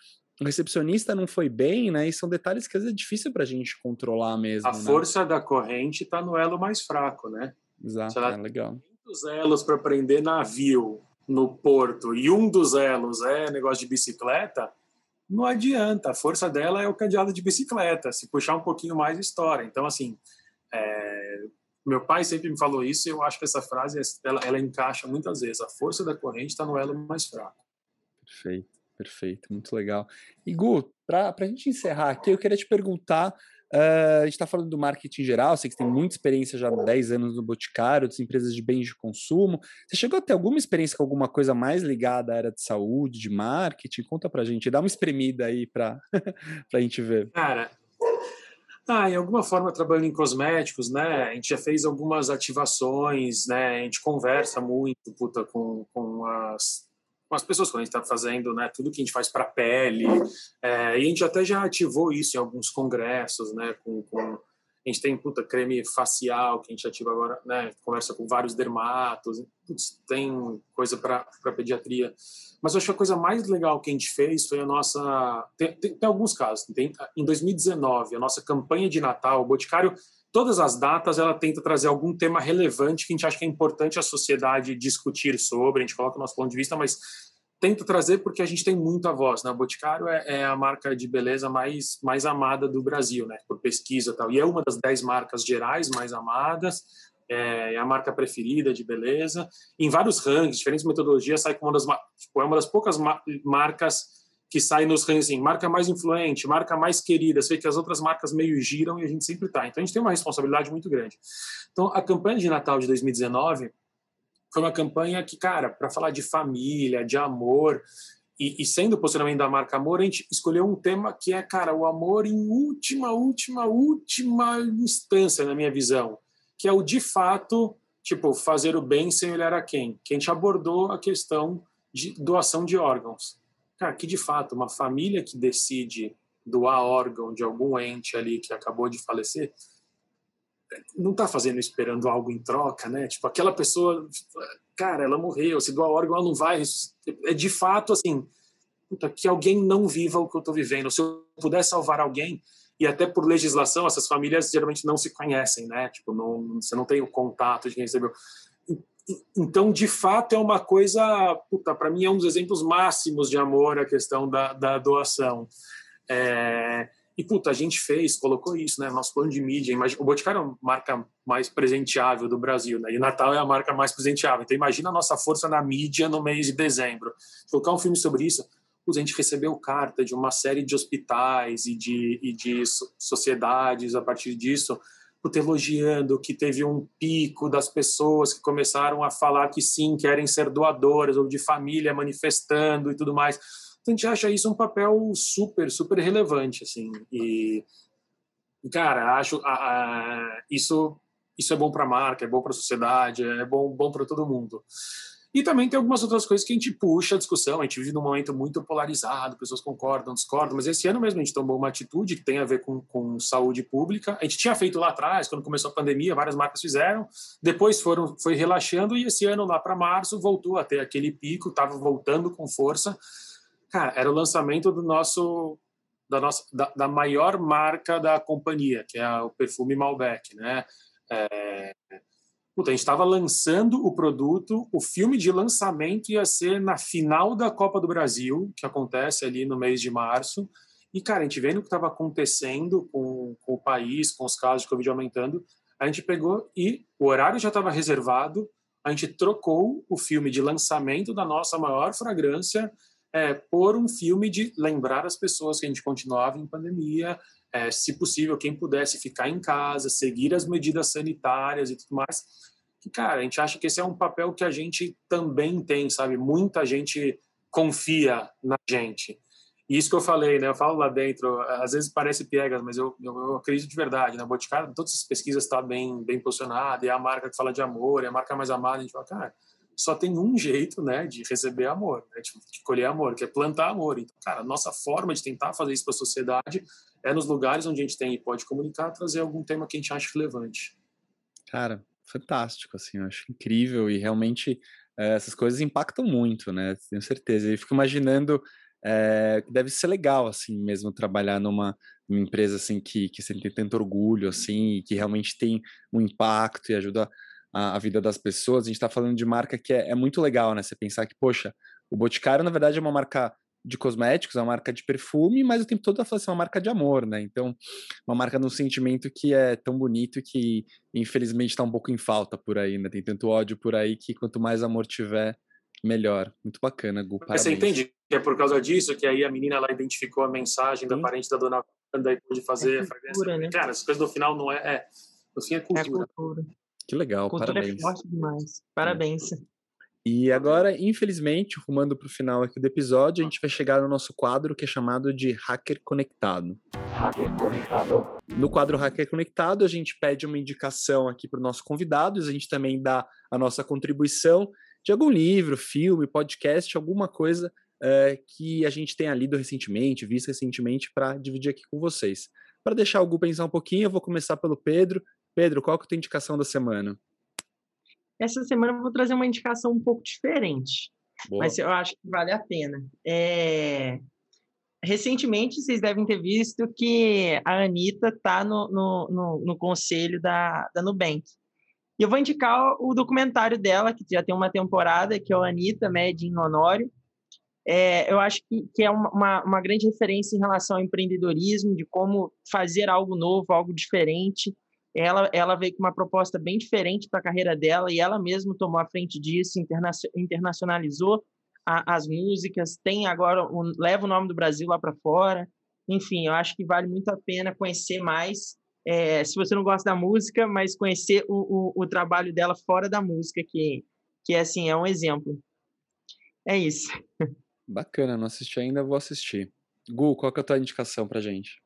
o recepcionista não foi bem, né? E são detalhes que às vezes é difícil para a gente controlar mesmo. A né? força da corrente está no elo mais fraco, né? Exato, é legal. Muitos elos para prender navio no porto e um dos elos é negócio de bicicleta, não adianta. A força dela é o cadeado de bicicleta. Se puxar um pouquinho mais, estoura. Então, assim, é... meu pai sempre me falou isso e eu acho que essa frase ela, ela encaixa muitas vezes. A força da corrente está no elo mais fraco. Perfeito. Perfeito, muito legal. E Gu, para a gente encerrar aqui, eu queria te perguntar: uh, a gente está falando do marketing geral, sei que tem muita experiência já há 10 anos no Boticário, das empresas de bens de consumo. Você chegou a ter alguma experiência com alguma coisa mais ligada à área de saúde, de marketing? Conta para a gente, dá uma espremida aí para (laughs) a gente ver. Cara, ah, em alguma forma trabalhando em cosméticos, né? A gente já fez algumas ativações, né? A gente conversa muito, puta, com, com as com as pessoas quando a gente está fazendo né, tudo que a gente faz para a pele. É, e a gente até já ativou isso em alguns congressos, né, com, com a gente tem puta, creme facial que a gente ativa agora, né? Conversa com vários dermatos, tem coisa para pediatria. Mas eu acho que a coisa mais legal que a gente fez foi a nossa. Tem, tem, tem alguns casos. Tem, em 2019, a nossa campanha de Natal, o Boticário todas as datas ela tenta trazer algum tema relevante que a gente acha que é importante a sociedade discutir sobre, a gente coloca o nosso ponto de vista, mas tenta trazer porque a gente tem muita voz, né? O Boticário é, é, a marca de beleza mais, mais amada do Brasil, né? Por pesquisa e tal. E é uma das dez marcas gerais mais amadas, é, é a marca preferida de beleza. Em vários rankings, diferentes metodologias, sai como uma das, tipo, é uma das poucas marcas que sai nos rankings, assim, marca mais influente, marca mais querida. Você vê que as outras marcas meio giram e a gente sempre está. Então a gente tem uma responsabilidade muito grande. Então a campanha de Natal de 2019 foi uma campanha que, cara, para falar de família, de amor, e, e, sendo o posicionamento da marca Amor, a gente escolheu um tema que é, cara, o amor em última, última, última instância, na minha visão, que é o de fato, tipo, fazer o bem sem olhar a quem. Que a gente abordou a questão de doação de órgãos. Cara, que de fato, uma família que decide doar órgão de algum ente ali que acabou de falecer, não está fazendo esperando algo em troca, né? Tipo, aquela pessoa, cara, ela morreu, se doar órgão, ela não vai. É de fato assim, puta, que alguém não viva o que eu estou vivendo. Se eu puder salvar alguém, e até por legislação, essas famílias geralmente não se conhecem, né? Tipo, não, você não tem o contato de quem recebeu. Então, de fato, é uma coisa, para mim é um dos exemplos máximos de amor a questão da, da doação. É, e, puta, a gente fez, colocou isso, né? Nosso plano de mídia. Imagina, o Boticário é a marca mais presenteável do Brasil, né? E Natal é a marca mais presenteável. Então, imagina a nossa força na mídia no mês de dezembro. Colocar um filme sobre isso, a gente recebeu carta de uma série de hospitais e de, e de sociedades a partir disso, puta, elogiando que teve um pico das pessoas que começaram a falar que sim, querem ser doadoras, ou de família manifestando e tudo mais a gente acha isso um papel super, super relevante, assim. E, cara, acho a, a, isso isso é bom para a marca, é bom para a sociedade, é bom, bom para todo mundo. E também tem algumas outras coisas que a gente puxa a discussão. A gente vive num momento muito polarizado, pessoas concordam, discordam, mas esse ano mesmo a gente tomou uma atitude que tem a ver com, com saúde pública. A gente tinha feito lá atrás, quando começou a pandemia, várias marcas fizeram, depois foram, foi relaxando e esse ano, lá para março, voltou a ter aquele pico, estava voltando com força. Cara, era o lançamento do nosso da nossa da, da maior marca da companhia, que é o perfume Malbec, né? É, puta, a gente estava lançando o produto, o filme de lançamento ia ser na final da Copa do Brasil, que acontece ali no mês de março. E, cara, a gente vendo o que estava acontecendo com, com o país, com os casos de Covid aumentando, a gente pegou e o horário já estava reservado, a gente trocou o filme de lançamento da nossa maior fragrância é, por um filme de lembrar as pessoas que a gente continuava em pandemia, é, se possível, quem pudesse ficar em casa, seguir as medidas sanitárias e tudo mais. Que, cara, a gente acha que esse é um papel que a gente também tem, sabe? Muita gente confia na gente. E isso que eu falei, né? Eu falo lá dentro, às vezes parece piegas, mas eu, eu, eu acredito de verdade. Na né? Boticário, todas as pesquisas estão tá bem, bem posicionadas, é a marca que fala de amor, é a marca mais amada. A gente fala, cara, só tem um jeito, né, de receber amor, né, de, de colher amor, que é plantar amor. Então, cara, a nossa forma de tentar fazer isso para a sociedade é nos lugares onde a gente tem e pode comunicar, trazer algum tema que a gente acha relevante. Cara, fantástico, assim, eu acho incrível e realmente é, essas coisas impactam muito, né, tenho certeza. E fico imaginando é, deve ser legal, assim, mesmo trabalhar numa, numa empresa, assim, que, que você tem tanto orgulho, assim, e que realmente tem um impacto e ajuda a, a vida das pessoas. A gente está falando de marca que é, é, muito legal, né? Você pensar que, poxa, o Boticário, na verdade, é uma marca de cosméticos, é uma marca de perfume, mas o tempo todo ela fala assim, é uma marca de amor, né? Então, uma marca num sentimento que é tão bonito que, infelizmente, está um pouco em falta por aí, né? Tem tanto ódio por aí que quanto mais amor tiver, melhor. Muito bacana, Gu. Parabéns. Você entende que é por causa disso que aí a menina ela identificou a mensagem Sim. da parente da dona Wanda e pôde fazer é a fragrância. Né? Cara, essas coisas no final não é, é no fim é cultura. É cultura. Que legal, Cultura parabéns. É forte demais. Parabéns. E agora, infelizmente, rumando para o final aqui do episódio, a gente vai chegar no nosso quadro que é chamado de Hacker Conectado. Hacker Conectado. No quadro Hacker Conectado, a gente pede uma indicação aqui para os nossos convidados, a gente também dá a nossa contribuição de algum livro, filme, podcast, alguma coisa é, que a gente tenha lido recentemente, visto recentemente, para dividir aqui com vocês. Para deixar o Gu pensar um pouquinho, eu vou começar pelo Pedro. Pedro, qual que é a tua indicação da semana? Essa semana eu vou trazer uma indicação um pouco diferente, Boa. mas eu acho que vale a pena. É... recentemente vocês devem ter visto que a Anitta está no, no, no, no, conselho da, da Nubank. E eu vou indicar o documentário dela, que já tem uma temporada, que é o Anitta, Made in Honório. É, eu acho que, que é uma, uma grande referência em relação ao empreendedorismo, de como fazer algo novo, algo diferente. Ela, ela veio com uma proposta bem diferente para a carreira dela e ela mesma tomou a frente disso, interna internacionalizou a, as músicas, tem agora, um, leva o nome do Brasil lá para fora. Enfim, eu acho que vale muito a pena conhecer mais. É, se você não gosta da música, mas conhecer o, o, o trabalho dela fora da música, que, que assim, é um exemplo. É isso. Bacana, não assisti ainda, vou assistir. Gu, qual que é a tua indicação pra gente?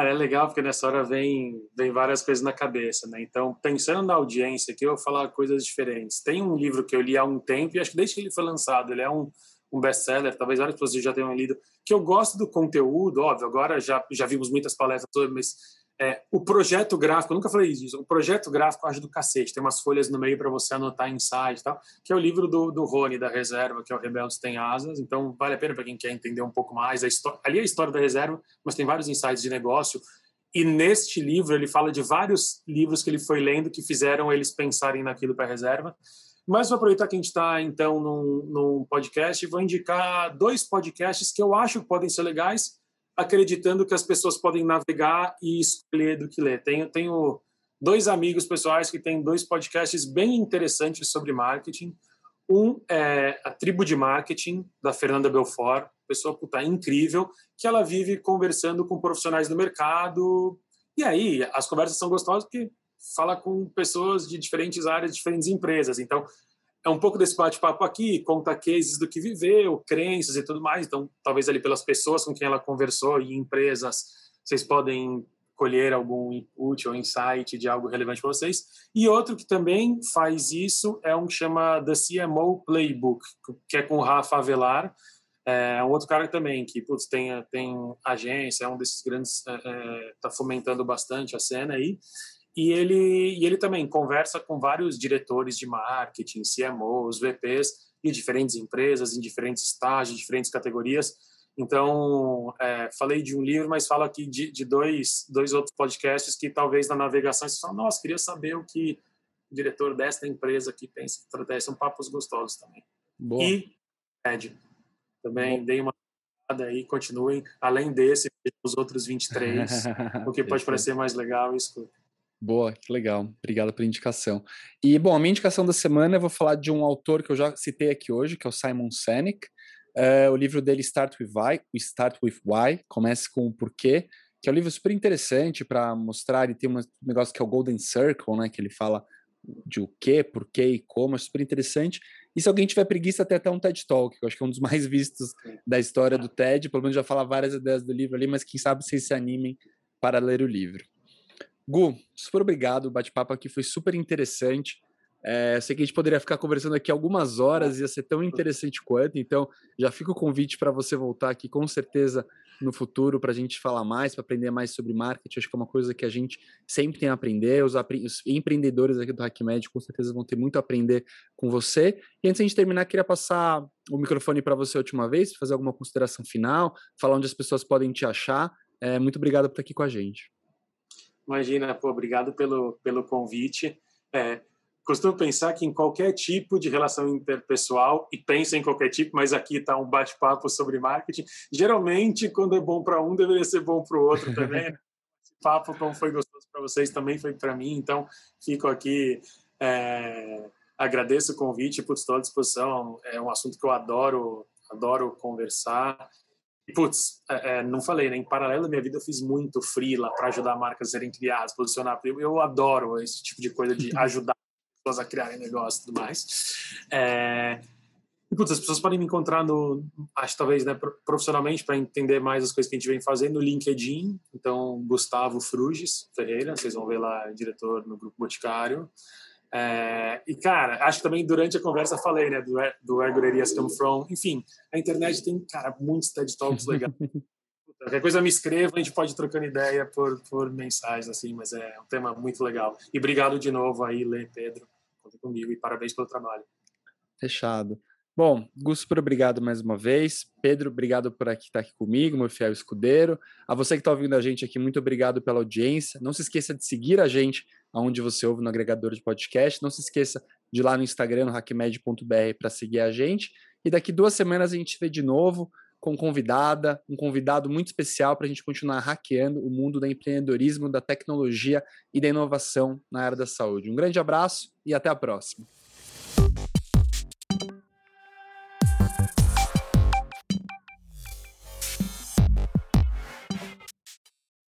Cara, é legal porque nessa hora vem, vem várias coisas na cabeça, né? Então, pensando na audiência aqui, eu vou falar coisas diferentes. Tem um livro que eu li há um tempo, e acho que desde que ele foi lançado, ele é um, um best-seller, talvez várias pessoas já tenham lido, que eu gosto do conteúdo, óbvio, agora já, já vimos muitas palestras, mas é, o projeto gráfico, eu nunca falei isso, o projeto gráfico acho do cacete, tem umas folhas no meio para você anotar insights e tal, que é o livro do, do Rony, da Reserva, que é o Rebeldes Tem Asas, então vale a pena para quem quer entender um pouco mais, a história, ali é a história da Reserva, mas tem vários insights de negócio, e neste livro ele fala de vários livros que ele foi lendo que fizeram eles pensarem naquilo para a Reserva, mas vou aproveitar que a gente está, então, num, num podcast e vou indicar dois podcasts que eu acho que podem ser legais, acreditando que as pessoas podem navegar e escolher do que ler. Tenho, tenho dois amigos pessoais que têm dois podcasts bem interessantes sobre marketing. Um é a Tribo de Marketing, da Fernanda Belfort, pessoa puta, incrível, que ela vive conversando com profissionais do mercado. E aí, as conversas são gostosas porque fala com pessoas de diferentes áreas, diferentes empresas. Então, é um pouco desse bate-papo aqui, conta cases do que viveu, crenças e tudo mais. Então, talvez ali pelas pessoas com quem ela conversou e empresas, vocês podem colher algum input ou insight de algo relevante para vocês. E outro que também faz isso é um que chama The CMO Playbook, que é com o Rafa Avelar. É um outro cara também que putz, tem, tem agência, é um desses grandes, está é, é tá fomentando bastante a cena aí. E ele, e ele também conversa com vários diretores de marketing, CMOs, VPs de diferentes empresas, em diferentes estágios, diferentes categorias. Então, é, falei de um livro, mas falo aqui de, de, dois, dois outros podcasts que talvez na navegação você fala, nossa, queria saber o que o diretor desta empresa aqui pensa. Estratégia são papos gostosos também. Boa. E Ed, também Boa. dei uma aí, continuem. Além desse, os outros 23, (laughs) o que pode parecer mais legal, escuta. Boa, que legal. Obrigado pela indicação. E, bom, a minha indicação da semana eu vou falar de um autor que eu já citei aqui hoje, que é o Simon Sinek. Uh, o livro dele Start with Why, Start with Why, comece com o porquê, que é um livro super interessante para mostrar, e tem um negócio que é o Golden Circle, né, que ele fala de o que, porquê e como, é super interessante. E se alguém tiver preguiça, até até um TED Talk, que eu acho que é um dos (laughs) mais vistos da história do TED, pelo menos já fala várias ideias do livro ali, mas quem sabe vocês se animem para ler o livro. Gu, super obrigado. O bate-papo aqui foi super interessante. É, sei que a gente poderia ficar conversando aqui algumas horas, ia ser tão interessante quanto. Então, já fica o convite para você voltar aqui, com certeza, no futuro, para a gente falar mais, para aprender mais sobre marketing. Acho que é uma coisa que a gente sempre tem a aprender. Os, os empreendedores aqui do HackMed, com certeza, vão ter muito a aprender com você. E antes de a gente terminar, queria passar o microfone para você a última vez, fazer alguma consideração final, falar onde as pessoas podem te achar. É, muito obrigado por estar aqui com a gente. Imagina, pô, obrigado pelo, pelo convite. É, costumo pensar que em qualquer tipo de relação interpessoal, e pensa em qualquer tipo, mas aqui está um bate-papo sobre marketing, geralmente, quando é bom para um, deveria ser bom para o outro (laughs) também. Né? Esse papo, como foi gostoso para vocês, também foi para mim, então fico aqui. É, agradeço o convite, estou à disposição. É um assunto que eu adoro, adoro conversar putz, é, é, não falei, né? Em paralelo à minha vida, eu fiz muito freela para ajudar marcas a serem criadas, posicionar. Eu, eu adoro esse tipo de coisa de (laughs) ajudar pessoas a criarem negócio e tudo mais. É, e, putz, as pessoas podem me encontrar no, acho talvez, né, profissionalmente, para entender mais as coisas que a gente vem fazendo, no LinkedIn. Então, Gustavo Fruges Ferreira, vocês vão ver lá, diretor no Grupo Boticário. É, e, cara, acho que também durante a conversa falei, né, do, do Where Good Ideas Come From. Enfim, a internet tem, cara, muitos TED Talks legais. (laughs) Qualquer coisa me escreva, a gente pode ir trocando ideia por, por mensagens, assim, mas é um tema muito legal. E obrigado de novo aí, Lê, Pedro, conta comigo e parabéns pelo trabalho. Fechado. Bom, Gus, super obrigado mais uma vez. Pedro, obrigado por aqui estar aqui comigo, meu fiel escudeiro. A você que está ouvindo a gente aqui, muito obrigado pela audiência. Não se esqueça de seguir a gente aonde você ouve no agregador de podcast. Não se esqueça de ir lá no Instagram, no hackmed.br, para seguir a gente. E daqui duas semanas a gente vê de novo com convidada, um convidado muito especial para a gente continuar hackeando o mundo do empreendedorismo, da tecnologia e da inovação na área da saúde. Um grande abraço e até a próxima.